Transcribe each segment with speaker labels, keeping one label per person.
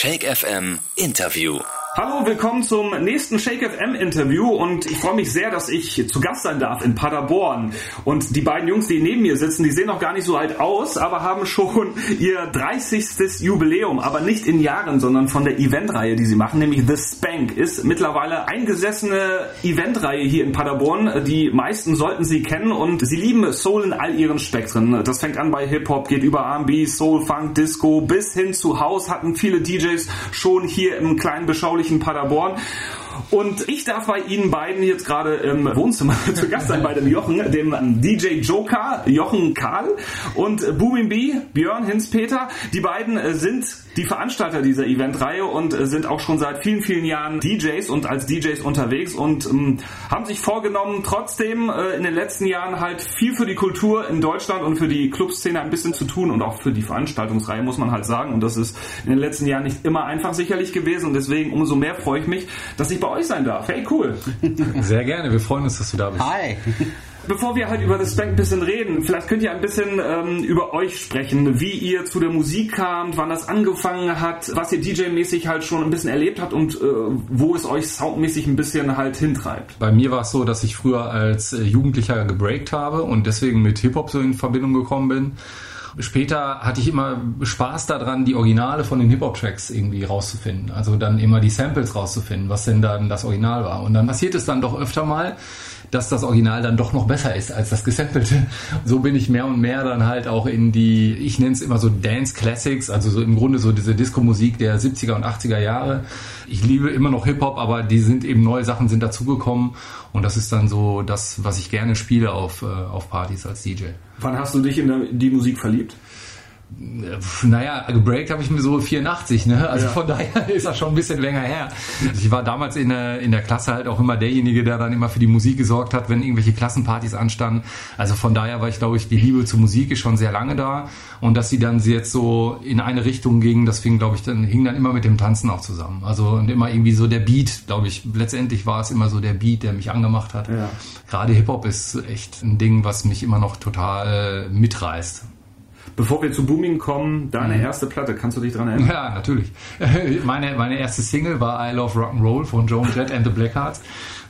Speaker 1: Shake FM Interview.
Speaker 2: Hallo, willkommen zum nächsten Shake FM Interview und ich freue mich sehr, dass ich zu Gast sein darf in Paderborn. Und die beiden Jungs, die neben mir sitzen, die sehen noch gar nicht so alt aus, aber haben schon ihr 30. Jubiläum, aber nicht in Jahren, sondern von der Eventreihe, die sie machen, nämlich The Spank, ist mittlerweile eingesessene Eventreihe hier in Paderborn. Die meisten sollten sie kennen und sie lieben Soul in all ihren Spektren. Das fängt an bei Hip-Hop, geht über R&B, Soul, Funk, Disco bis hin zu House, hatten viele DJs schon hier im kleinen beschaulichen beschaulichen Paderborn. Und ich darf bei Ihnen beiden jetzt gerade im Wohnzimmer zu Gast sein, bei dem Jochen, dem DJ Joker, Jochen Karl und Booming B, Björn Hinz-Peter. Die beiden äh, sind die Veranstalter dieser Eventreihe und äh, sind auch schon seit vielen, vielen Jahren DJs und als DJs unterwegs und ähm, haben sich vorgenommen, trotzdem äh, in den letzten Jahren halt viel für die Kultur in Deutschland und für die Clubszene ein bisschen zu tun und auch für die Veranstaltungsreihe, muss man halt sagen. Und das ist in den letzten Jahren nicht immer einfach sicherlich gewesen und deswegen umso mehr freue ich mich, dass ich bei euch sein darf. Hey, cool.
Speaker 3: Sehr gerne, wir freuen uns, dass du da bist.
Speaker 2: Hi. Bevor wir halt über das Bank ein bisschen reden, vielleicht könnt ihr ein bisschen ähm, über euch sprechen, wie ihr zu der Musik kamt, wann das angefangen hat, was ihr DJ-mäßig halt schon ein bisschen erlebt habt und äh, wo es euch soundmäßig ein bisschen halt hintreibt.
Speaker 3: Bei mir war es so, dass ich früher als äh, Jugendlicher gebreakt habe und deswegen mit Hip-Hop so in Verbindung gekommen bin. Später hatte ich immer Spaß daran, die Originale von den Hip-Hop-Tracks irgendwie rauszufinden. Also dann immer die Samples rauszufinden, was denn dann das Original war. Und dann passiert es dann doch öfter mal, dass das Original dann doch noch besser ist als das gesampelte. So bin ich mehr und mehr dann halt auch in die, ich nenne es immer so Dance Classics, also so im Grunde so diese Disco-Musik der 70er und 80er Jahre. Ich liebe immer noch Hip-Hop, aber die sind eben neue Sachen sind dazugekommen und das ist dann so das, was ich gerne spiele auf, äh, auf Partys als DJ.
Speaker 2: Wann hast du dich in die Musik verliebt?
Speaker 3: Naja, gebreakt habe ich mir so 84, ne? Also ja. von daher ist das schon ein bisschen länger her. Ich war damals in der, in der Klasse halt auch immer derjenige, der dann immer für die Musik gesorgt hat, wenn irgendwelche Klassenpartys anstanden. Also von daher war ich, glaube ich, die Liebe zur Musik ist schon sehr lange da. Und dass sie dann jetzt so in eine Richtung ging, das fing, glaube ich, dann hing dann immer mit dem Tanzen auch zusammen. Also und immer irgendwie so der Beat, glaube ich, letztendlich war es immer so der Beat, der mich angemacht hat. Ja. Gerade Hip-Hop ist echt ein Ding, was mich immer noch total mitreißt.
Speaker 2: Bevor wir zu Booming kommen, deine mhm. erste Platte, kannst du dich daran erinnern?
Speaker 3: Ja, natürlich. Meine, meine erste Single war I Love Rock'n'Roll von Joan Jett and the Blackhearts.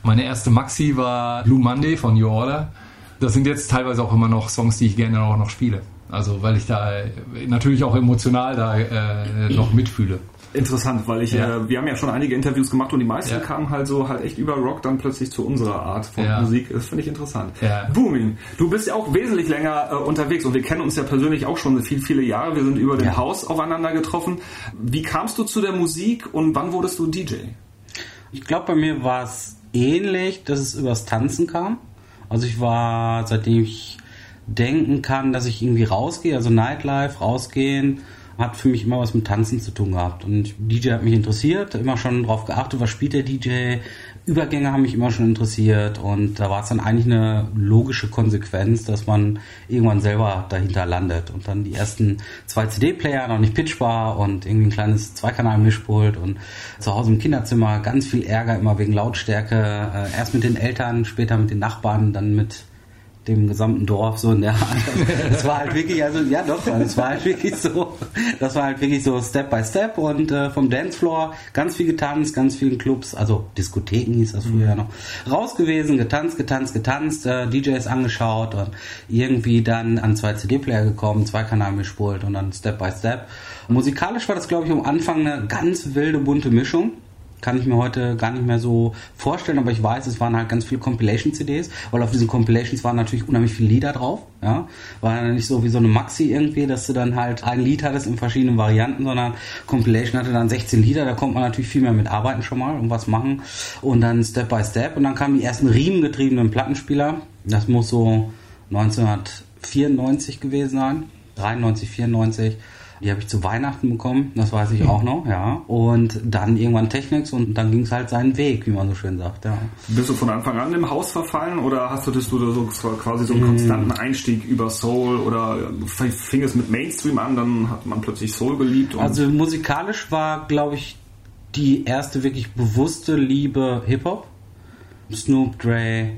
Speaker 3: Meine erste Maxi war Blue Monday von New Order. Das sind jetzt teilweise auch immer noch Songs, die ich gerne auch noch spiele. Also weil ich da natürlich auch emotional da äh, noch mitfühle
Speaker 2: interessant, weil ich, ja. äh, wir haben ja schon einige Interviews gemacht und die meisten ja. kamen halt so halt echt über Rock dann plötzlich zu unserer Art von ja. Musik. Das finde ich interessant. Booming, du bist ja auch wesentlich länger äh, unterwegs und wir kennen uns ja persönlich auch schon viele, viele Jahre. Wir sind über den Haus aufeinander getroffen. Wie kamst du zu der Musik und wann wurdest du DJ?
Speaker 4: Ich glaube, bei mir war es ähnlich, dass es übers Tanzen kam. Also ich war, seitdem ich denken kann, dass ich irgendwie rausgehe, also Nightlife, rausgehen, hat für mich immer was mit Tanzen zu tun gehabt. Und DJ hat mich interessiert, immer schon darauf geachtet, was spielt der DJ. Übergänge haben mich immer schon interessiert und da war es dann eigentlich eine logische Konsequenz, dass man irgendwann selber dahinter landet und dann die ersten zwei CD-Player noch nicht pitchbar und irgendwie ein kleines Zweikanal-Mischpult und zu Hause im Kinderzimmer ganz viel Ärger immer wegen Lautstärke, äh, erst mit den Eltern, später mit den Nachbarn, dann mit dem gesamten Dorf so in der Art. Das war halt wirklich, also ja doch, das war halt wirklich so, das war halt wirklich so Step by Step und äh, vom Dancefloor ganz viel getanzt, ganz vielen Clubs, also Diskotheken hieß das früher mhm. noch, raus gewesen, getanzt, getanzt, getanzt, äh, DJs angeschaut und irgendwie dann an zwei CD-Player gekommen, zwei Kanal gespult und dann Step by Step. Musikalisch war das glaube ich am Anfang eine ganz wilde bunte Mischung kann ich mir heute gar nicht mehr so vorstellen, aber ich weiß, es waren halt ganz viele Compilation-CDs, weil auf diesen Compilations waren natürlich unheimlich viele Lieder drauf. Ja, war ja nicht so wie so eine Maxi irgendwie, dass du dann halt ein Lied hattest in verschiedenen Varianten, sondern Compilation hatte dann 16 Lieder, da konnte man natürlich viel mehr mit arbeiten schon mal und was machen und dann Step by Step und dann kamen die ersten riemengetriebenen Plattenspieler. Das muss so 1994 gewesen sein, 93, 94 die habe ich zu Weihnachten bekommen, das weiß ich auch noch, ja. Und dann irgendwann Technics und dann ging es halt seinen Weg, wie man so schön sagt, ja.
Speaker 2: Bist du von Anfang an im Haus verfallen oder hast du das so quasi so einen konstanten Einstieg über Soul oder fing es mit Mainstream an, dann hat man plötzlich Soul geliebt?
Speaker 4: also musikalisch war, glaube ich, die erste wirklich bewusste Liebe Hip-Hop. Snoop, Dre,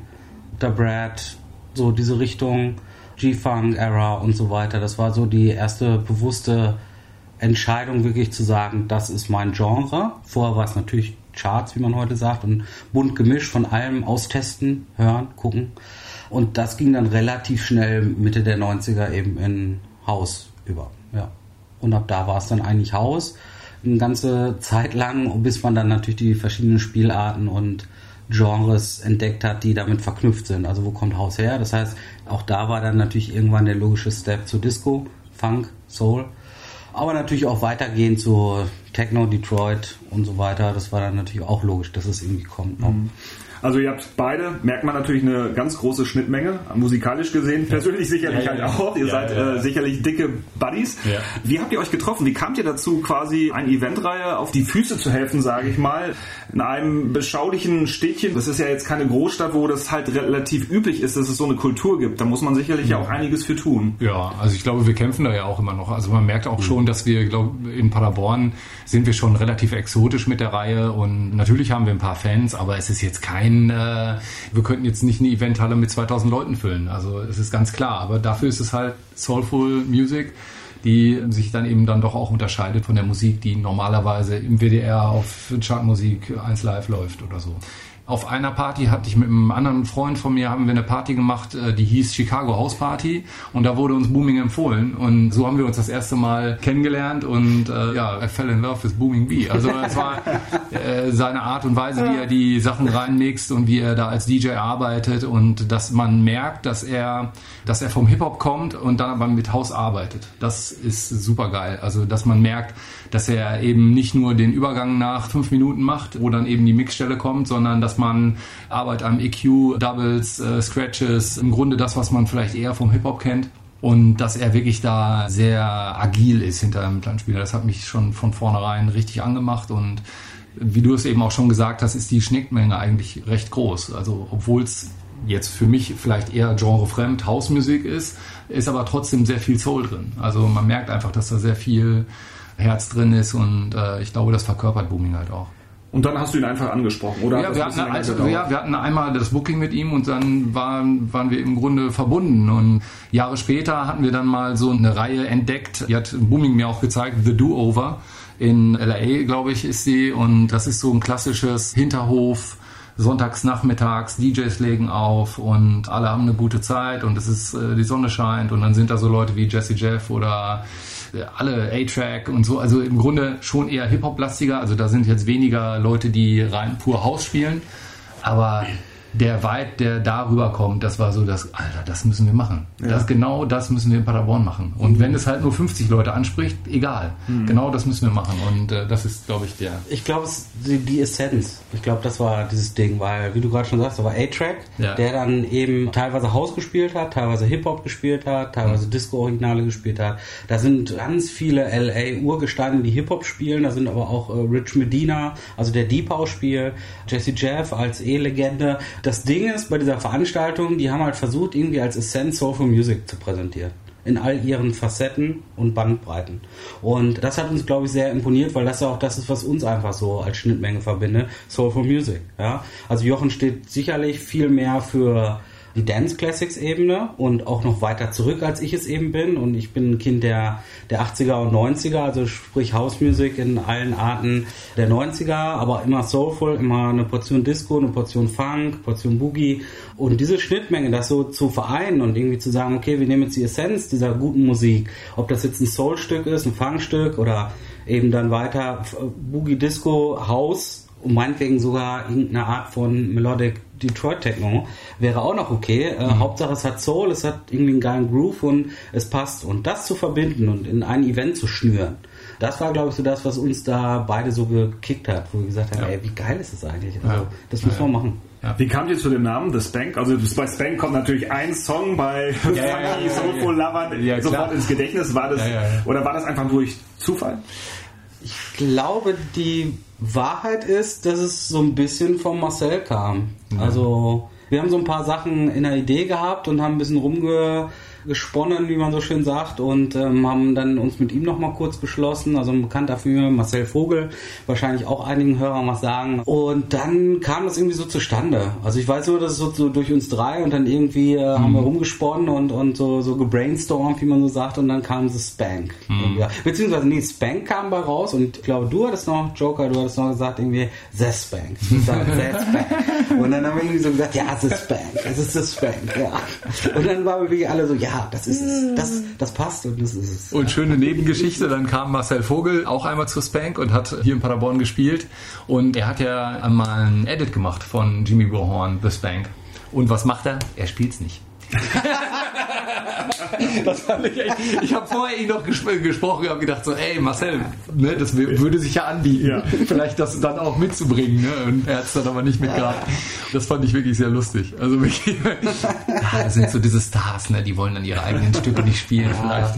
Speaker 4: Da Brad, so diese Richtung. G-Funk-Era und so weiter. Das war so die erste bewusste Entscheidung wirklich zu sagen, das ist mein Genre. Vorher war es natürlich Charts, wie man heute sagt, und bunt gemischt von allem austesten, hören, gucken. Und das ging dann relativ schnell Mitte der 90er eben in Haus über. Ja. Und ab da war es dann eigentlich Haus. Eine ganze Zeit lang, bis man dann natürlich die verschiedenen Spielarten und Genres entdeckt hat, die damit verknüpft sind. Also wo kommt Haus her? Das heißt, auch da war dann natürlich irgendwann der logische Step zu Disco, Funk, Soul. Aber natürlich auch weitergehend zu Techno, Detroit und so weiter. Das war dann natürlich auch logisch, dass es irgendwie kommt. Mhm.
Speaker 2: Also ihr habt beide, merkt man natürlich eine ganz große Schnittmenge, musikalisch gesehen, persönlich sicherlich ja, ja, halt auch. Ihr seid äh, sicherlich dicke Buddies. Wie habt ihr euch getroffen? Wie kamt ihr dazu, quasi eine Eventreihe auf die Füße zu helfen, sage ich mal, in einem beschaulichen Städtchen? Das ist ja jetzt keine Großstadt, wo das halt relativ üblich ist, dass es so eine Kultur gibt. Da muss man sicherlich ja auch einiges für tun.
Speaker 3: Ja, also ich glaube, wir kämpfen da ja auch immer noch. Also man merkt auch mhm. schon, dass wir, glaube in Paderborn sind wir schon relativ exotisch mit der Reihe und natürlich haben wir ein paar Fans, aber es ist jetzt kein äh, wir könnten jetzt nicht eine Eventhalle mit 2000 Leuten füllen. Also es ist ganz klar. Aber dafür ist es halt Soulful Music, die sich dann eben dann doch auch unterscheidet von der Musik, die normalerweise im WDR auf Chartmusik 1 Live läuft oder so auf einer Party hatte ich mit einem anderen Freund von mir haben wir eine Party gemacht, äh, die hieß Chicago House Party und da wurde uns Booming empfohlen und so haben wir uns das erste Mal kennengelernt und äh, ja, I fell in love with Booming B. Also es war äh, seine Art und Weise, wie er die Sachen reinmixt und wie er da als DJ arbeitet und dass man merkt, dass er, dass er vom Hip Hop kommt und dann aber mit House arbeitet. Das ist super geil. Also dass man merkt, dass er eben nicht nur den Übergang nach fünf Minuten macht, wo dann eben die Mixstelle kommt, sondern dass man Arbeit am EQ, Doubles, äh, Scratches, im Grunde das, was man vielleicht eher vom Hip-Hop kennt. Und dass er wirklich da sehr agil ist hinter einem Planspieler. Das hat mich schon von vornherein richtig angemacht und wie du es eben auch schon gesagt hast, ist die Schnittmenge eigentlich recht groß. Also obwohl es jetzt für mich vielleicht eher genrefremd Hausmusik ist, ist aber trotzdem sehr viel Soul drin. Also man merkt einfach, dass da sehr viel Herz drin ist und äh, ich glaube, das verkörpert Booming halt auch.
Speaker 2: Und dann hast du ihn einfach angesprochen, oder?
Speaker 3: Ja, wir hatten, also, ja wir hatten einmal das Booking mit ihm und dann waren, waren wir im Grunde verbunden. Und Jahre später hatten wir dann mal so eine Reihe entdeckt, die hat Booming mir auch gezeigt, The Do-Over. In LA, glaube ich, ist sie. Und das ist so ein klassisches Hinterhof, sonntags nachmittags, DJs legen auf und alle haben eine gute Zeit und es ist, äh, die Sonne scheint und dann sind da so Leute wie Jesse Jeff oder alle A-Track und so, also im Grunde schon eher Hip-Hop-lastiger. Also da sind jetzt weniger Leute, die rein pur Haus spielen. Aber der Vibe, der darüber kommt, das war so das, Alter, das müssen wir machen. Ja. Das, genau das müssen wir in Paderborn machen. Und mhm. wenn es halt nur 50 Leute anspricht, egal. Mhm. Genau das müssen wir machen. Und äh, das ist, glaube ich, der.
Speaker 4: Ich glaube, die, die Essenz. Ich glaube, das war dieses Ding, weil, wie du gerade schon sagst, da war A-Track, ja. der dann eben teilweise Haus gespielt hat, teilweise Hip-Hop gespielt hat, teilweise mhm. Disco-Originale gespielt hat. Da sind ganz viele LA-Urgesteine, die Hip-Hop spielen. Da sind aber auch äh, Rich Medina, also der Deep House-Spiel, Jesse Jeff als E-Legende das Ding ist bei dieser Veranstaltung, die haben halt versucht, irgendwie als Essence Soulful Music zu präsentieren. In all ihren Facetten und Bandbreiten. Und das hat uns, glaube ich, sehr imponiert, weil das ja auch das ist, was uns einfach so als Schnittmenge verbindet. Soulful Music. Ja? Also Jochen steht sicherlich viel mehr für die Dance Classics Ebene und auch noch weiter zurück, als ich es eben bin. Und ich bin ein Kind der, der 80er und 90er, also sprich House Music in allen Arten der 90er, aber immer soulful, immer eine Portion Disco, eine Portion Funk, Portion Boogie. Und diese Schnittmenge, das so zu vereinen und irgendwie zu sagen, okay, wir nehmen jetzt die Essenz dieser guten Musik, ob das jetzt ein Soul-Stück ist, ein Funkstück oder eben dann weiter Boogie Disco, House, und meinetwegen sogar irgendeine Art von Melodic Detroit Techno wäre auch noch okay. Äh, mhm. Hauptsache es hat Soul, es hat irgendwie einen geilen Groove und es passt. Und das zu verbinden und in ein Event zu schnüren, das war, glaube ich, so das, was uns da beide so gekickt hat, wo wir gesagt haben, ja. ey, wie geil ist das eigentlich? Also, ja. Das müssen ja, wir machen.
Speaker 2: Ja. Wie kamt ihr zu dem Namen The Spank? Also bei Spank kommt natürlich ein Song bei ja, Funky, Soulful Lovern sofort ins Gedächtnis. War das, Oder war das einfach durch Zufall?
Speaker 4: Ich glaube, die Wahrheit ist, dass es so ein bisschen von Marcel kam. Ja. Also wir haben so ein paar Sachen in der Idee gehabt und haben ein bisschen rumge gesponnen, wie man so schön sagt, und ähm, haben dann uns mit ihm nochmal kurz beschlossen. Also ein Bekannter für mich, Marcel Vogel, wahrscheinlich auch einigen Hörern was sagen. Und dann kam das irgendwie so zustande. Also ich weiß nur, dass es so, so durch uns drei und dann irgendwie äh, haben wir
Speaker 3: Mhm.
Speaker 4: rumgesponnen und, und so, so gebrainstormt, wie man so sagt, und dann kam das Spank.
Speaker 3: Mhm.
Speaker 4: Beziehungsweise, nee, Spank kam bei raus und ich glaube, du hattest noch, Joker, du hattest noch gesagt, irgendwie, The Spank. The Spank. Und dann haben wir irgendwie so gesagt, ja, The Spank, es ist The Spank, ja. Und dann waren wir wirklich alle so, ja, das ist es, das, das passt und das ist es.
Speaker 3: Und schöne Nebengeschichte, dann kam Marcel Vogel auch einmal zu Spank und hat hier in Paderborn gespielt. Und er hat ja mal ein Edit gemacht von Jimmy Bohorn, The Spank. Und was macht er? Er spielt's nicht. das fand ich echt. Ich habe vorher ihn noch gesp gesprochen und habe gedacht so, ey Marcel, ne, das würde sich ja anbieten,
Speaker 2: Ja.
Speaker 3: vielleicht das dann auch mitzubringen. Ne? Und er hat es dann aber nicht mitgehabt. Das fand ich wirklich sehr lustig. Also wirklich, ja, das sind so diese Stars, ne, die wollen dann ihre eigenen Stücke nicht spielen vielleicht.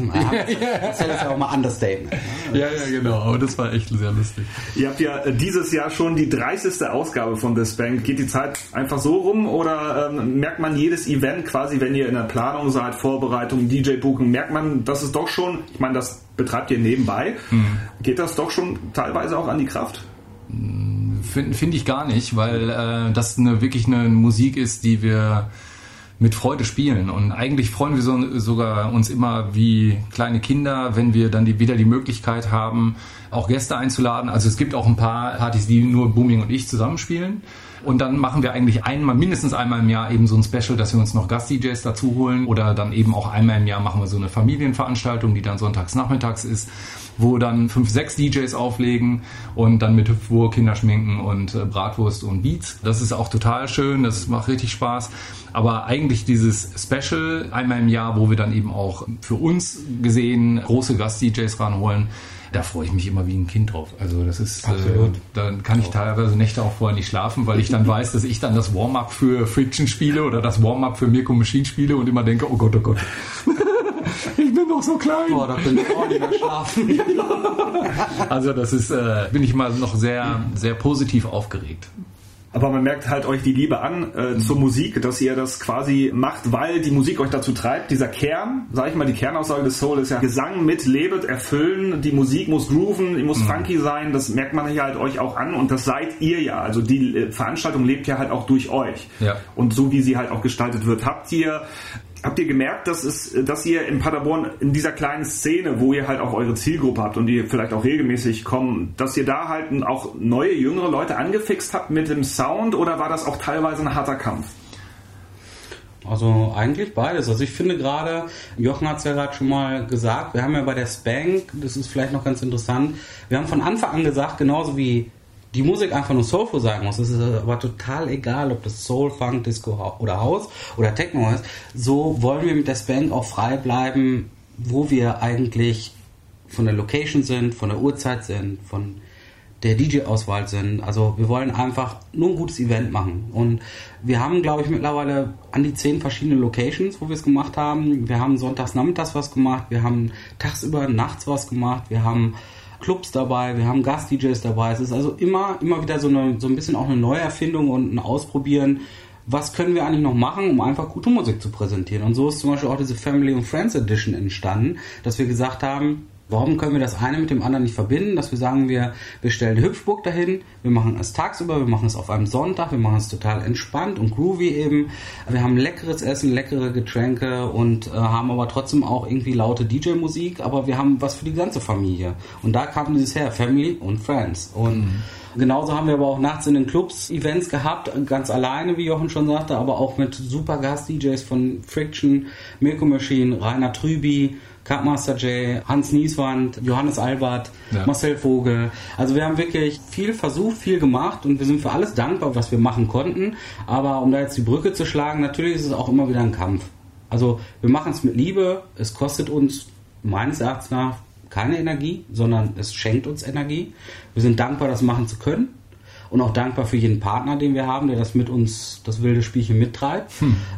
Speaker 4: Das ist ja auch mal Understatement. ne?
Speaker 3: Ja, ja, genau. Aber das war echt sehr lustig.
Speaker 2: Ihr habt ja äh, dieses Jahr schon die 30. Ausgabe von The Spank. Geht die Zeit einfach so rum oder ähm, merkt man jedes Event quasi, wenn ihr in der Planung seid, Vorbereitung, DJ-Booking, merkt man, dass es doch schon, ich meine, das betreibt ihr nebenbei, geht das doch schon teilweise auch an die Kraft?
Speaker 3: Finde find ich gar nicht, weil äh, das eine, wirklich eine Musik ist, die wir mit Freude spielen. Und eigentlich freuen wir so, sogar uns immer wie kleine Kinder, wenn wir dann die, wieder die Möglichkeit haben, auch Gäste einzuladen. Also es gibt auch ein paar Partys, die nur Booming und ich zusammenspielen. Und dann machen wir eigentlich einmal, mindestens einmal im Jahr eben so ein Special, dass wir uns noch Gast-DJs dazu holen. Oder dann eben auch einmal im Jahr machen wir so eine Familienveranstaltung, die dann sonntags nachmittags ist, wo dann fünf, sechs DJs auflegen und dann mit Hüpfwur, Kinderschminken und äh, Bratwurst und Beats. Das ist auch total schön, das macht richtig Spaß. Aber eigentlich dieses Special einmal im Jahr, wo wir dann eben auch für uns gesehen große Gast-DJs ranholen, da freue ich mich immer wie ein Kind drauf. Also das ist, äh, dann kann ich teilweise Nächte auch vorher nicht schlafen, weil ich dann weiß, dass ich dann das Warm-up für Friction spiele oder das Warm-up für Mirko Machine spiele und immer denke, oh Gott, oh Gott. ich bin noch so klein.
Speaker 4: Boah, da könnte ich auch nicht mehr schlafen.
Speaker 3: Also das ist, äh, bin ich mal noch sehr, sehr positiv aufgeregt.
Speaker 2: Aber man merkt halt euch die Liebe an äh, zur Musik, dass ihr das quasi macht, weil die Musik euch dazu treibt. Dieser Kern, sag ich mal, die Kernaussage des Soul ist ja Gesang mit, lebet, erfüllen. Die Musik muss grooven, die muss funky sein. Das merkt man hier halt euch auch an und das seid ihr ja. Also die äh, Veranstaltung lebt ja halt auch durch euch.
Speaker 3: Ja.
Speaker 2: Und so wie sie halt auch gestaltet wird. Habt ihr Habt ihr gemerkt, dass, es, dass ihr in Paderborn in dieser kleinen Szene, wo ihr halt auch eure Zielgruppe habt und die vielleicht auch regelmäßig kommen, dass ihr da halt auch neue, jüngere Leute angefixt habt mit dem Sound oder war das auch teilweise ein harter Kampf?
Speaker 4: Also eigentlich beides. Also ich finde gerade, Jochen hat es ja gerade schon mal gesagt, wir haben ja bei der Spank, das ist vielleicht noch ganz interessant, wir haben von Anfang an gesagt, genauso wie die Musik einfach nur Soulful sein muss, es ist aber total egal, ob das Soul, Funk, Disco oder House oder Techno ist, so wollen wir mit der Spank auch frei bleiben, wo wir eigentlich von der Location sind, von der Uhrzeit sind, von der DJ-Auswahl sind. Also wir wollen einfach nur ein gutes Event machen. Und wir haben, glaube ich, mittlerweile an die zehn verschiedene Locations, wo wir es gemacht haben. Wir haben sonntags, nachmittags was gemacht, wir haben tagsüber, nachts was gemacht, wir haben Clubs dabei, wir haben Gast-DJs dabei. Es ist also immer, immer wieder so, eine, so ein bisschen auch eine Neuerfindung und ein Ausprobieren. Was können wir eigentlich noch machen, um einfach gute Musik zu präsentieren? Und so ist zum Beispiel auch diese Family and Friends Edition entstanden, dass wir gesagt haben, Warum können wir das eine mit dem anderen nicht verbinden, dass wir sagen, wir, wir stellen Hüpfburg dahin, wir machen es tagsüber, wir machen es auf einem Sonntag, wir machen es total entspannt und groovy eben. Wir haben leckeres Essen, leckere Getränke und äh, haben aber trotzdem auch irgendwie laute DJ-Musik, aber wir haben was für die ganze Familie. Und da kam dieses her, Family und Friends. Und Genauso haben wir aber auch nachts in den Clubs Events gehabt, ganz alleine, wie Jochen schon sagte, aber auch mit super Gast-DJs von Friction, Mirko Machine, Rainer Trüby, Cupmaster J, Hans Nieswand, Johannes Albert,
Speaker 3: Ja.
Speaker 4: Marcel Vogel. Also wir haben wirklich viel versucht, viel gemacht und wir sind für alles dankbar, was wir machen konnten. Aber um da jetzt die Brücke zu schlagen, natürlich ist es auch immer wieder ein Kampf. Also wir machen es mit Liebe, es kostet uns meines Erachtens nach keine Energie, sondern es schenkt uns Energie. Wir sind dankbar, das machen zu können. Und auch dankbar für jeden Partner, den wir haben, der das mit uns, das wilde Spielchen mittreibt.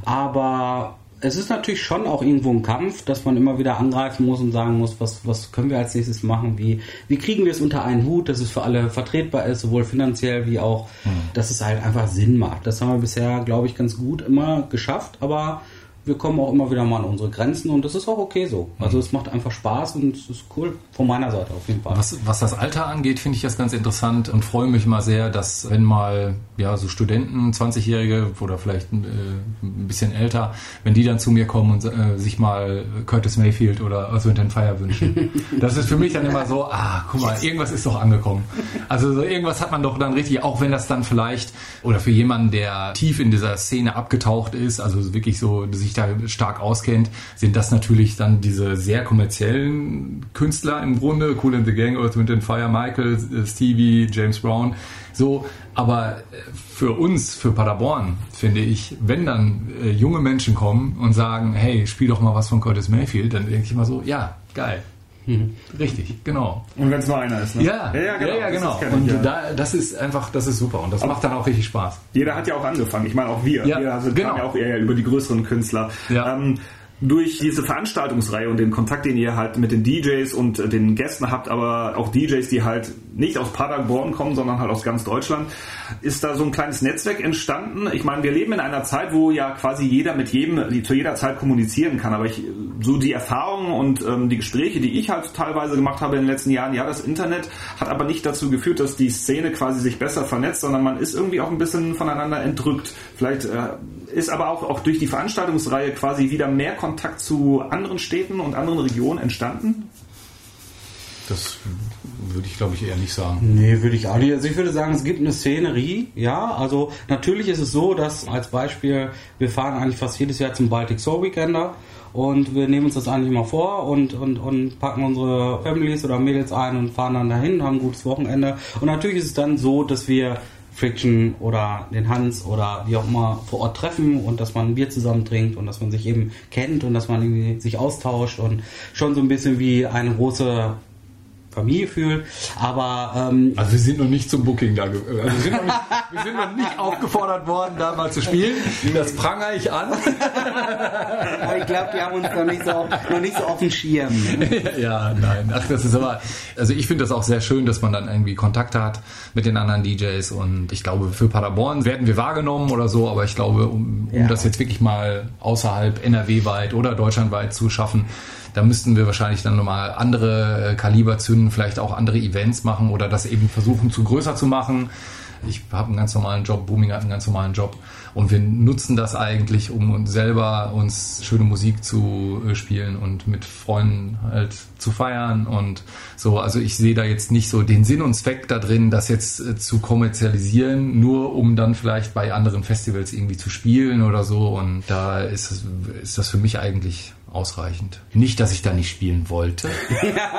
Speaker 4: Aber es ist natürlich schon auch irgendwo ein Kampf, dass man immer wieder angreifen muss und sagen muss, was, was können wir als nächstes machen, wie, wie kriegen wir es unter einen Hut, dass es für alle vertretbar ist, sowohl finanziell wie auch, dass es halt einfach Sinn macht. Das haben wir bisher, glaube ich, ganz gut immer geschafft, aber wir kommen auch immer wieder mal an unsere Grenzen und das ist auch okay so. Also es macht einfach Spaß und es ist cool von meiner Seite auf jeden Fall.
Speaker 3: Was, was das Alter angeht, finde ich das ganz interessant und freue mich mal sehr, dass wenn mal ja so Studenten, 20-Jährige oder vielleicht äh, ein bisschen älter, wenn die dann zu mir kommen und äh, sich mal Curtis Mayfield oder Earth, Wind Fire wünschen. Das ist für mich dann immer so, ah, guck mal, irgendwas ist doch angekommen. Also so irgendwas hat man doch dann richtig, auch wenn das dann vielleicht, oder für jemanden, der tief in dieser Szene abgetaucht ist, also wirklich so sich da stark auskennt, sind das natürlich dann diese sehr kommerziellen Künstler im Grunde, Cool in the Gang, Earth, Wind Fire, Michael, Stevie, James Brown, so, aber für uns, für Paderborn, finde ich, wenn dann äh, junge Menschen kommen und sagen, hey, spiel doch mal was von Curtis Mayfield, dann denke ich immer so, ja, geil. Mhm. Richtig, genau.
Speaker 2: Und wenn es nur einer ist, ne?
Speaker 3: Ja, ja, ja, genau. Ja, ja, genau. Das und. Da, das ist einfach, das ist super und das Aber macht dann auch richtig Spaß.
Speaker 2: Jeder hat ja auch angefangen. Ich meine, auch wir.
Speaker 3: Ja,
Speaker 2: wir sind
Speaker 3: genau.
Speaker 2: ja auch eher über die größeren Künstler.
Speaker 3: Ja. Ähm,
Speaker 2: durch diese Veranstaltungsreihe und den Kontakt, den ihr halt mit den DJs und äh, den Gästen habt, aber auch DJs, die halt nicht aus Paderborn kommen, sondern halt aus ganz Deutschland, ist da so ein kleines Netzwerk entstanden. Ich meine, wir leben in einer Zeit, wo ja quasi jeder mit jedem zu jeder Zeit kommunizieren kann. Aber ich, so die Erfahrungen und ähm, die Gespräche, die ich halt teilweise gemacht habe in den letzten Jahren, ja, das Internet hat aber nicht dazu geführt, dass die Szene quasi sich besser vernetzt, sondern man ist irgendwie auch ein bisschen voneinander entrückt. Vielleicht äh, ist aber auch, auch durch die Veranstaltungsreihe quasi wieder mehr Kontakt zu anderen Städten und anderen Regionen entstanden?
Speaker 3: Das würde ich, glaube ich, eher nicht sagen.
Speaker 4: Nee, würde ich auch nicht. Also ich würde sagen, es gibt eine Szenerie, ja. Also natürlich ist es so, dass als Beispiel, wir fahren eigentlich fast jedes Jahr zum Baltic Soul Weekender und wir nehmen uns das eigentlich mal vor und, und, und packen unsere Families oder Mädels ein und fahren dann dahin, haben ein gutes Wochenende. Und natürlich ist es dann so, dass wir Friction oder den Hans oder wie auch immer vor Ort treffen und dass man ein Bier zusammen trinkt und dass man sich eben kennt und dass man irgendwie sich austauscht und schon so ein bisschen wie eine große Familie fühlt. Aber ähm,
Speaker 3: also wir sind noch nicht zum Booking da. Also wir, sind noch nicht, wir sind noch nicht aufgefordert worden, da mal zu spielen. Das prangere ich an.
Speaker 4: aber ich glaube, die haben uns noch nicht so, noch nicht so auf dem Schirm.
Speaker 3: ja, nein. Ach, das ist aber. Also ich finde das auch sehr schön, dass man dann irgendwie Kontakte hat mit den anderen DJs und ich glaube, für Paderborn werden wir wahrgenommen oder so, aber ich glaube, um, um ja. das jetzt wirklich mal außerhalb NRW weit oder deutschlandweit zu schaffen, da müssten wir wahrscheinlich dann nochmal andere äh, Kaliber zünden, vielleicht auch andere Events machen oder das eben versuchen zu größer zu machen. Ich habe einen ganz normalen Job, Booming hat einen ganz normalen Job und wir nutzen das eigentlich, um uns selber uns schöne Musik zu äh, spielen und mit Freunden halt zu feiern und so. Also ich sehe da jetzt nicht so den Sinn und Zweck da drin, das jetzt äh, zu kommerzialisieren, nur um dann vielleicht bei anderen Festivals irgendwie zu spielen oder so. Und da ist, ist das für mich eigentlich ausreichend. Nicht, dass ich da nicht spielen wollte.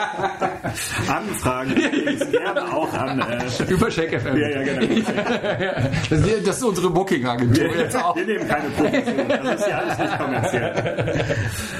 Speaker 2: Anfragen gerne auch an äh,
Speaker 3: über Shake FM.
Speaker 2: Ja, ja, genau.
Speaker 3: das, ist unsere Booking-Agentur
Speaker 2: wir, jetzt auch. Wir nehmen keine Provision. Das ist ja alles nicht kommerziell.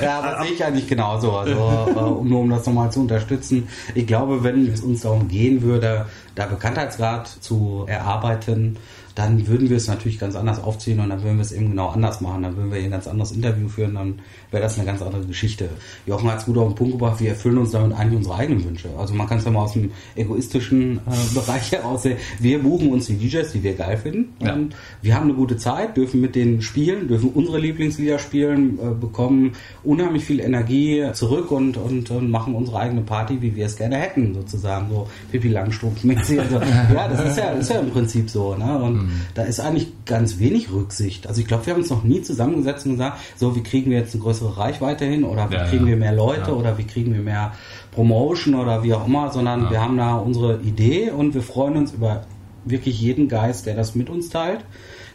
Speaker 4: Ja, das sehe ich eigentlich genauso. Also, äh, um nur um das nochmal zu unterstützen. Ich glaube, wenn es uns darum gehen würde, da Bekanntheitsgrad zu erarbeiten, dann würden wir es natürlich ganz anders aufziehen und dann würden wir es eben genau anders machen. Dann würden wir ein ganz anderes Interview führen, dann wäre das eine ganz andere Geschichte. Jochen hat es gut auf den Punkt gebracht, wir erfüllen uns damit eigentlich unsere eigenen Wünsche. Also man kann es ja mal aus dem egoistischen äh, Bereich heraus sehen. Wir buchen uns die DJs, die wir geil finden. Ja. Und wir haben eine gute Zeit, dürfen mit denen spielen, dürfen unsere Lieblingslieder spielen, äh, bekommen unheimlich viel Energie zurück und, und, und, machen unsere eigene Party, wie wir es gerne hätten, sozusagen. So Pippi Langstrumpf-mäßig. Also, ja, das ist ja, ist ja im Prinzip so. Ne? Und mhm. da ist eigentlich ganz wenig Rücksicht. Also ich glaube, wir haben uns noch nie zusammengesetzt und gesagt, so, wie kriegen wir jetzt eine größere Reichweite hin oder wie ja, kriegen wir mehr Leute oder wie kriegen wir mehr Promotion oder wie auch immer, sondern wir haben da unsere Idee und wir freuen uns über wirklich jeden Geist, der das mit uns teilt.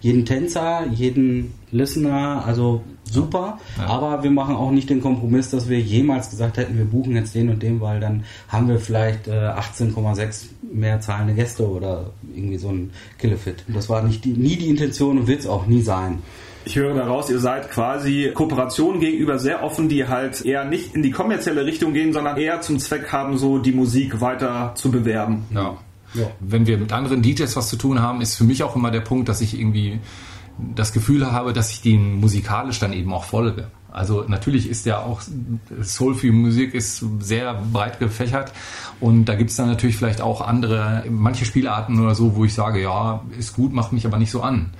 Speaker 4: Jeden Tänzer, jeden Listener, also super. Ja. Aber wir machen auch nicht den Kompromiss, dass wir jemals gesagt hätten, wir buchen jetzt den und den, weil dann haben wir vielleicht äh, 18,6 mehr zahlende Gäste oder irgendwie so ein Killefit. Das war nicht die, nie die Intention und wird es auch nie sein.
Speaker 2: Ich höre daraus, ihr seid quasi Kooperationen gegenüber sehr offen, die halt eher nicht in die kommerzielle Richtung gehen, sondern eher zum Zweck haben, so die Musik weiter zu bewerben.
Speaker 3: Ja. Ja. Wenn wir mit anderen DJs was zu tun haben, ist für mich auch immer der Punkt, dass ich irgendwie das Gefühl habe, dass ich den musikalisch dann eben auch folge. Also natürlich ist ja auch Soulful Musik ist sehr breit gefächert und da gibt es dann natürlich vielleicht auch andere, manche Spielarten oder so, wo ich sage, ja, ist gut, macht mich aber nicht so an.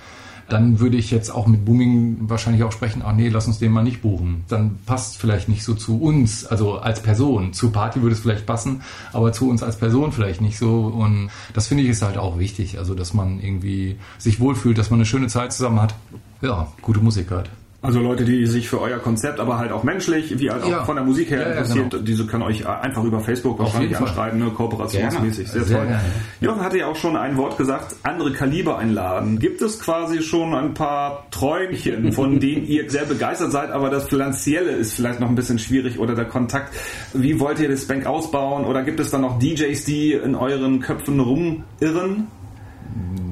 Speaker 3: Dann würde ich jetzt auch mit Booming wahrscheinlich auch sprechen, ach nee, lass uns den mal nicht buchen. Dann passt vielleicht nicht so zu uns, also als Person. Zur Party würde es vielleicht passen, aber zu uns als Person vielleicht nicht so. Und das finde ich ist halt auch wichtig, also dass man irgendwie sich wohlfühlt, dass man eine schöne Zeit zusammen hat. Ja, gute Musik hört.
Speaker 2: Also Leute, die sich für euer Konzept, aber halt auch menschlich, wie halt auch
Speaker 3: Ja.
Speaker 2: von der Musik her
Speaker 3: Ja, ja,
Speaker 2: interessiert,
Speaker 3: genau.
Speaker 2: diese können euch einfach über Facebook
Speaker 3: Auf
Speaker 2: wahrscheinlich anschreiben, ne? kooperationsmäßig. Sehr,
Speaker 3: Sehr
Speaker 2: toll.
Speaker 3: gerne.
Speaker 2: Jochen hatte ja auch schon ein Wort gesagt, andere Kaliber einladen. Gibt es quasi schon ein paar Träumchen, von denen ihr sehr begeistert seid, aber das Finanzielle ist vielleicht noch ein bisschen schwierig oder der Kontakt. Wie wollt ihr das Bank ausbauen? Oder gibt es dann noch DJs, die in euren Köpfen rumirren?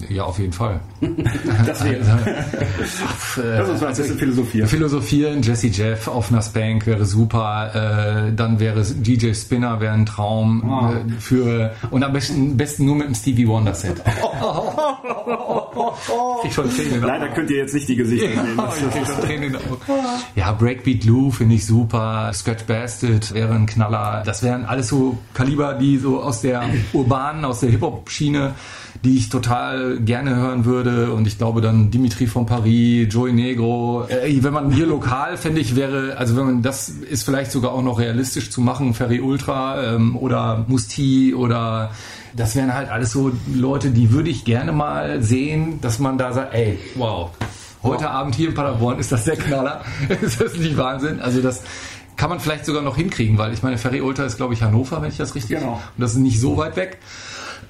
Speaker 3: Ja, auf jeden Fall.
Speaker 2: Das wäre.
Speaker 3: Äh,
Speaker 2: Lass uns mal ein bisschen philosophieren.
Speaker 3: Philosophieren, Jesse Jeff auf einer Spank wäre super. Äh, dann wäre DJ Spinner wäre ein Traum
Speaker 2: Ah.
Speaker 3: äh, für und am besten, besten nur mit dem Stevie Wonder Set. ich schon Tränen
Speaker 2: Leider könnt ihr jetzt nicht die Gesichter sehen.
Speaker 3: Ja, ich krieg schon Tränen. Ja, Breakbeat Lou finde ich super. Scratch Bastard wäre ein Knaller. Das wären alles so Kaliber, die so aus der urbanen, aus der Hip-Hop-Schiene, die ich total gerne hören würde. Und ich glaube dann Dimitri von Paris, Joey Negro. Äh, wenn man hier lokal, fände ich, wäre, also wenn man, das ist vielleicht sogar auch noch realistisch zu machen, Ferry Ultra ähm, oder Musti oder das wären halt alles so Leute, die würde ich gerne mal sehen, dass man da sagt, ey, wow, Heute Abend hier in Paderborn ist das der Knaller. ist das nicht Wahnsinn? Also das kann man vielleicht sogar noch hinkriegen, weil ich meine, Ferry Ultra ist, glaube ich, Hannover, wenn ich das richtig
Speaker 2: Genau.
Speaker 3: Und das ist nicht so weit weg.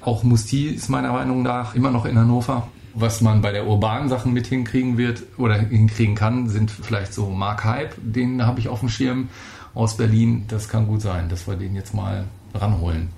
Speaker 3: Auch Musti ist meiner Meinung nach immer noch in Hannover. Was man bei der urbanen Sachen mit hinkriegen wird oder hinkriegen kann, sind vielleicht so Mark Hype, den habe ich auf dem Schirm aus Berlin. Das kann gut sein, dass wir den jetzt mal ranholen.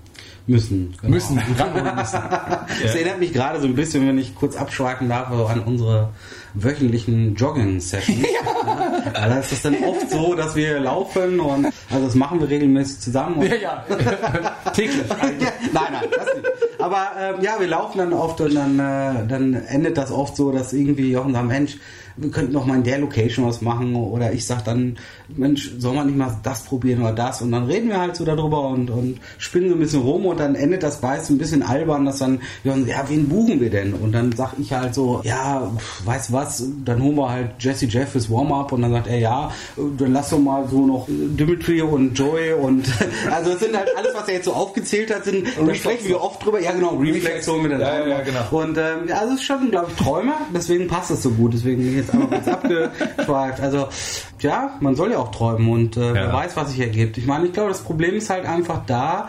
Speaker 4: Müssen. genau.
Speaker 3: Müssen, ranholen müssen.
Speaker 4: Das erinnert mich gerade so ein bisschen, wenn ich kurz abschweifen darf, so an unsere wöchentlichen Jogging-Sessions. ja. Da ist es dann oft so, dass wir laufen und also das machen wir regelmäßig zusammen. Und
Speaker 3: Ja, ja. Täglich.
Speaker 4: ja, nein, nein, das nicht. Aber ähm, ja, wir laufen dann oft und dann, äh, dann endet das oft so, dass irgendwie Jochen sagt, Mensch, wir könnten noch mal in der Location was machen oder ich sag dann, Mensch, soll man nicht mal das probieren oder das? Und dann reden wir halt so darüber und, und spinnen so ein bisschen rum und dann endet das meist ein bisschen albern, dass dann, ja, wen buchen wir denn? Und dann sag ich halt so, ja, pf, weißt was, dann holen wir halt Jesse Jeff fürs Warm-Up und dann sagt er, ja, dann lass doch mal so noch Dimitri und Joy und also das sind halt alles, was er jetzt so aufgezählt hat, sind, da sprechen wir oft drüber, ja genau, Reflex holen wir dann
Speaker 3: Ja, ja, genau.
Speaker 4: Und ähm, also es ist schon, glaube ich, Träume, deswegen passt es so gut, deswegen jetzt einmal kurz abgeschweift. Also ja, man soll ja auch träumen und äh, wer
Speaker 3: Ja.
Speaker 4: weiß, was sich ergibt. Ich meine, ich glaube, das Problem ist halt einfach da,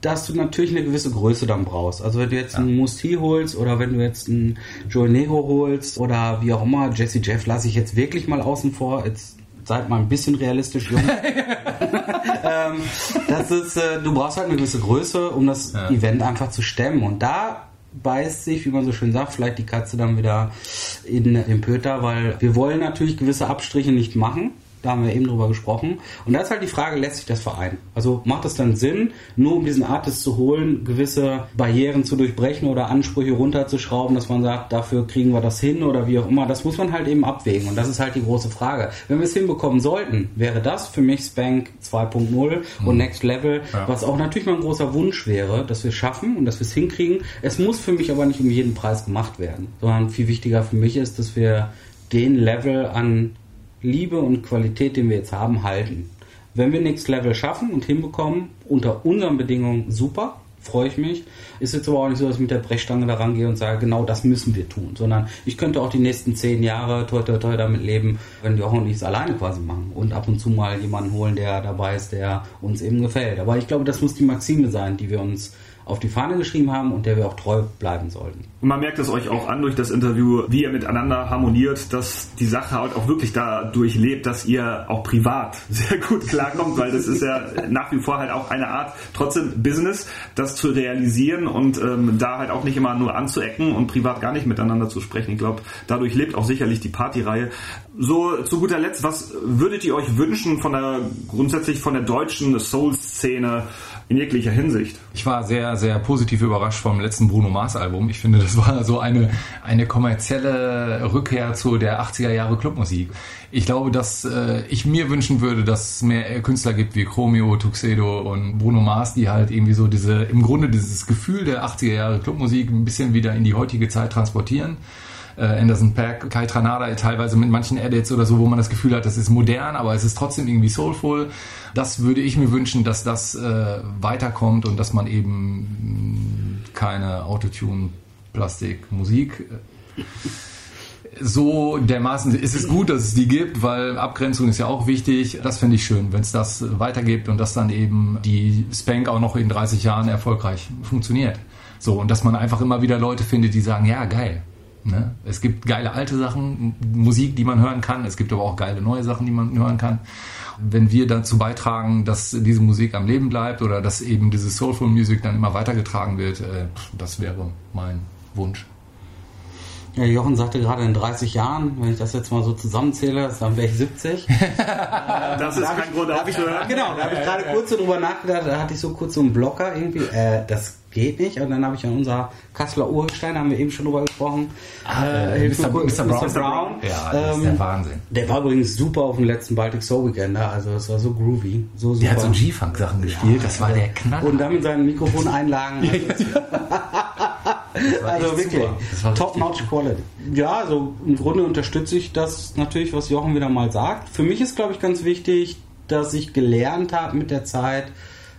Speaker 4: dass du natürlich eine gewisse Größe dann brauchst. Also wenn du jetzt einen Musti holst oder wenn du jetzt einen Joel Negro holst oder wie auch immer, Jesse Jeff lasse ich jetzt wirklich mal außen vor. Jetzt seid mal ein bisschen realistisch, Jungs. ähm, das ist, äh, du brauchst halt eine gewisse Größe, um das
Speaker 3: Ja.
Speaker 4: Event einfach zu stemmen. Und da beißt sich, wie man so schön sagt, vielleicht die Katze dann wieder in den Pöter, weil wir wollen natürlich gewisse Abstriche nicht machen. Da haben wir eben drüber gesprochen. Und da ist halt die Frage, lässt sich das vereinen? Also macht es dann Sinn, nur um diesen Artist zu holen, gewisse Barrieren zu durchbrechen oder Ansprüche runterzuschrauben, dass man sagt, dafür kriegen wir das hin oder wie auch immer. Das muss man halt eben abwägen. Und das ist halt die große Frage. Wenn wir es hinbekommen sollten, wäre das für mich Spank 2.0 und Next Level,
Speaker 3: Ja.
Speaker 4: was auch natürlich mal ein großer Wunsch wäre, dass wir es schaffen und dass wir es hinkriegen. Es muss für mich aber nicht um jeden Preis gemacht werden, sondern viel wichtiger für mich ist, dass wir den Level an Liebe und Qualität, den wir jetzt haben, halten. Wenn wir Next Level schaffen und hinbekommen, unter unseren Bedingungen super, freue ich mich. Ist jetzt aber auch nicht so, dass ich mit der Brechstange da rangehe und sage, genau das müssen wir tun, sondern ich könnte auch die nächsten zehn Jahre toi toi toi damit leben, wenn Jochen und ich alleine quasi machen und ab und zu mal jemanden holen, der dabei ist, der uns eben gefällt. Aber ich glaube, das muss die Maxime sein, die wir uns auf die Fahne geschrieben haben und der wir auch treu bleiben sollten.
Speaker 2: Und man merkt es euch auch an durch das Interview, wie ihr miteinander harmoniert, dass die Sache halt auch wirklich dadurch lebt, dass ihr auch privat sehr gut klarkommt, weil das ist ja nach wie vor halt auch eine Art, trotzdem Business, das zu realisieren und ähm, da halt auch nicht immer nur anzuecken und privat gar nicht miteinander zu sprechen. Ich glaube, dadurch lebt auch sicherlich die Partyreihe. So, zu guter Letzt, was würdet ihr euch wünschen von der, grundsätzlich von der deutschen Soul-Szene in jeglicher Hinsicht?
Speaker 3: Ich war sehr, sehr positiv überrascht vom letzten Bruno Mars Album. Ich finde, das war so eine, eine kommerzielle Rückkehr zu der 80er Jahre Clubmusik. Ich glaube, dass äh, ich mir wünschen würde, dass es mehr Künstler gibt wie Chromeo, Tuxedo und Bruno Mars, die halt irgendwie so diese, im Grunde dieses Gefühl der 80er Jahre Clubmusik ein bisschen wieder in die heutige Zeit transportieren. Äh, Anderson Pack, Kai Tranada teilweise mit manchen Edits oder so, wo man das Gefühl hat, das ist modern, aber es ist trotzdem irgendwie soulful. Das würde ich mir wünschen, dass das äh, weiterkommt und dass man eben keine Autotune, Plastik, Musik äh, so dermaßen ist es gut, dass es die gibt, weil Abgrenzung ist ja auch wichtig. Das finde ich schön, wenn es das weitergibt und dass dann eben die Spank auch noch in 30 Jahren erfolgreich funktioniert. So, und dass man einfach immer wieder Leute findet, die sagen, ja, geil. Ne? Es gibt geile alte Sachen, Musik, die man hören kann. Es gibt aber auch geile neue Sachen, die man hören kann. Wenn wir dazu beitragen, dass diese Musik am Leben bleibt oder dass eben diese Soulful Music dann immer weitergetragen wird, äh, das wäre mein Wunsch.
Speaker 4: Ja, Jochen sagte gerade in 30 Jahren, wenn ich das jetzt mal so zusammenzähle, dann wäre ich 70.
Speaker 2: das ist kein Grund aufzuhören.
Speaker 4: Genau, da habe ich gerade kurz so drüber nachgedacht, da hatte ich so kurz so einen Blocker irgendwie, äh, das geht nicht. Und dann habe ich an unser Kasseler Urgestein, haben wir eben schon drüber gesprochen.
Speaker 3: Ah, äh, Mr. Mr. Brown. Brown.
Speaker 4: Ja, das ist der ähm, Wahnsinn. Der war übrigens super auf dem letzten Baltic Soul Weekend, also es war so groovy. So super.
Speaker 3: Der hat so G-Funk-Sachen gespielt, ja, das war der Knall.
Speaker 4: Und dann mit seinen Mikrofoneinlagen. also wirklich top-notch Quality. Ja, also im Grunde unterstütze ich das natürlich, was Jochen wieder mal sagt. Für mich ist, glaube ich, ganz wichtig, dass ich gelernt habe mit der Zeit,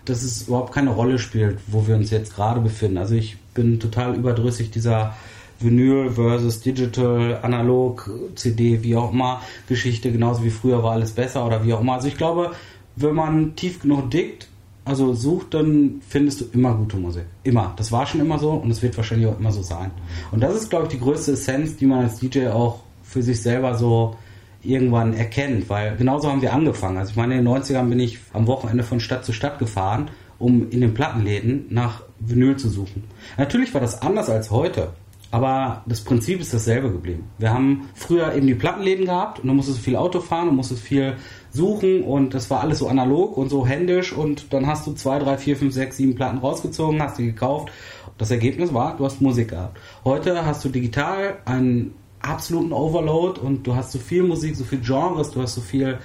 Speaker 4: dass es überhaupt keine Rolle spielt, wo wir uns jetzt gerade befinden. Also ich bin total überdrüssig dieser Vinyl versus Digital, Analog, CD, wie auch immer, Geschichte, genauso wie früher war alles besser oder wie auch immer. Also ich glaube, wenn man tief genug dickt, also sucht, dann findest du immer gute Musik. Immer. Das war schon immer so und es wird wahrscheinlich auch immer so sein. Und das ist, glaube ich, die größte Essenz, die man als DJ auch für sich selber so irgendwann erkennt, weil genauso haben wir angefangen. Also ich meine, in den 90ern bin ich am Wochenende von Stadt zu Stadt gefahren, um in den Plattenläden nach Vinyl zu suchen. Natürlich war das anders als heute. Aber das Prinzip ist dasselbe geblieben. Wir haben früher eben die Plattenläden gehabt und dann musstest du viel Auto fahren und musstest viel suchen und das war alles so analog und so händisch und dann hast du zwei, drei, vier, fünf, sechs, sieben Platten rausgezogen, hast die gekauft. Das Ergebnis war, du hast Musik gehabt. Heute hast du digital einen absoluten Overload und du hast so viel Musik, so viel Genres, du hast so viel.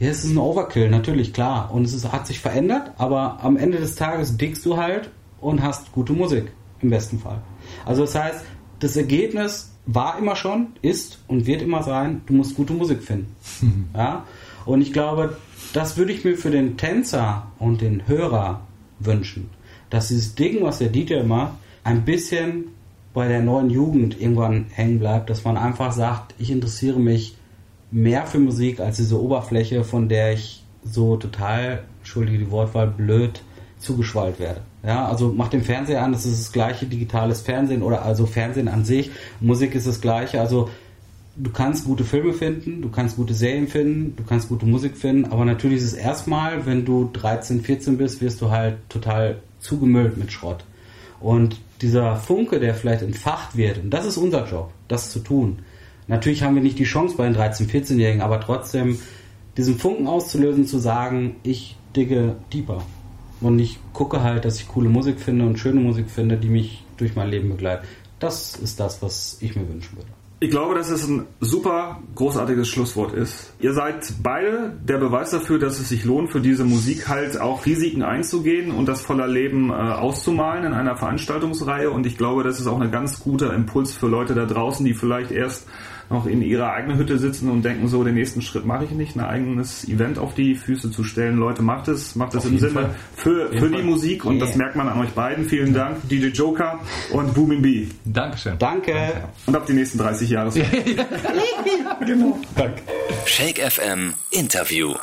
Speaker 4: Ja, es ist ein Overkill, natürlich, klar. Und es ist, hat sich verändert, aber am Ende des Tages dickst du halt und hast gute Musik, im besten Fall. Also das heißt, das Ergebnis war immer schon, ist und wird immer sein, du musst gute Musik finden. Mhm. Ja? Und ich glaube, das würde ich mir für den Tänzer und den Hörer wünschen, dass dieses Ding, was der DJ macht, ein bisschen bei der neuen Jugend irgendwann hängen bleibt, dass man einfach sagt, ich interessiere mich mehr für Musik als diese Oberfläche, von der ich so total, entschuldige die Wortwahl, blöd zugeschwallt werde. Ja, also mach den Fernseher an, das ist das gleiche digitales Fernsehen oder also Fernsehen an sich. Musik ist das gleiche. Also du kannst gute Filme finden, du kannst gute Serien finden, du kannst gute Musik finden, aber natürlich ist es erstmal, wenn du 13, 14 bist, wirst du halt total zugemüllt mit Schrott. Und dieser Funke, der vielleicht entfacht wird, und das ist unser Job, das zu tun. Natürlich haben wir nicht die Chance bei den 13, 14-Jährigen, aber trotzdem diesen Funken auszulösen, zu sagen, ich digge deeper. Und ich gucke halt, dass ich coole Musik finde und schöne Musik finde, die mich durch mein Leben begleitet. Das ist das, was ich mir wünschen würde.
Speaker 2: Ich glaube, dass es ein super großartiges Schlusswort ist. Ihr seid beide der Beweis dafür, dass es sich lohnt, für diese Musik halt auch Risiken einzugehen und das voller Leben äh, auszumalen in einer Veranstaltungsreihe. Und ich glaube, das ist auch ein ganz guter Impuls für Leute da draußen, die vielleicht erst noch in ihrer eigenen Hütte sitzen und denken so, den nächsten Schritt mache ich nicht, ein eigenes Event auf die Füße zu stellen. Leute, macht es, macht es im Sinne Fall. für, für die Musik und yeah. das merkt man an euch beiden. Vielen Dank, DJ Joker und Booming B.
Speaker 3: Dankeschön.
Speaker 4: Danke. Danke.
Speaker 2: Und ab die nächsten 30 Jahre.
Speaker 1: genau. Danke. Shake FM Interview.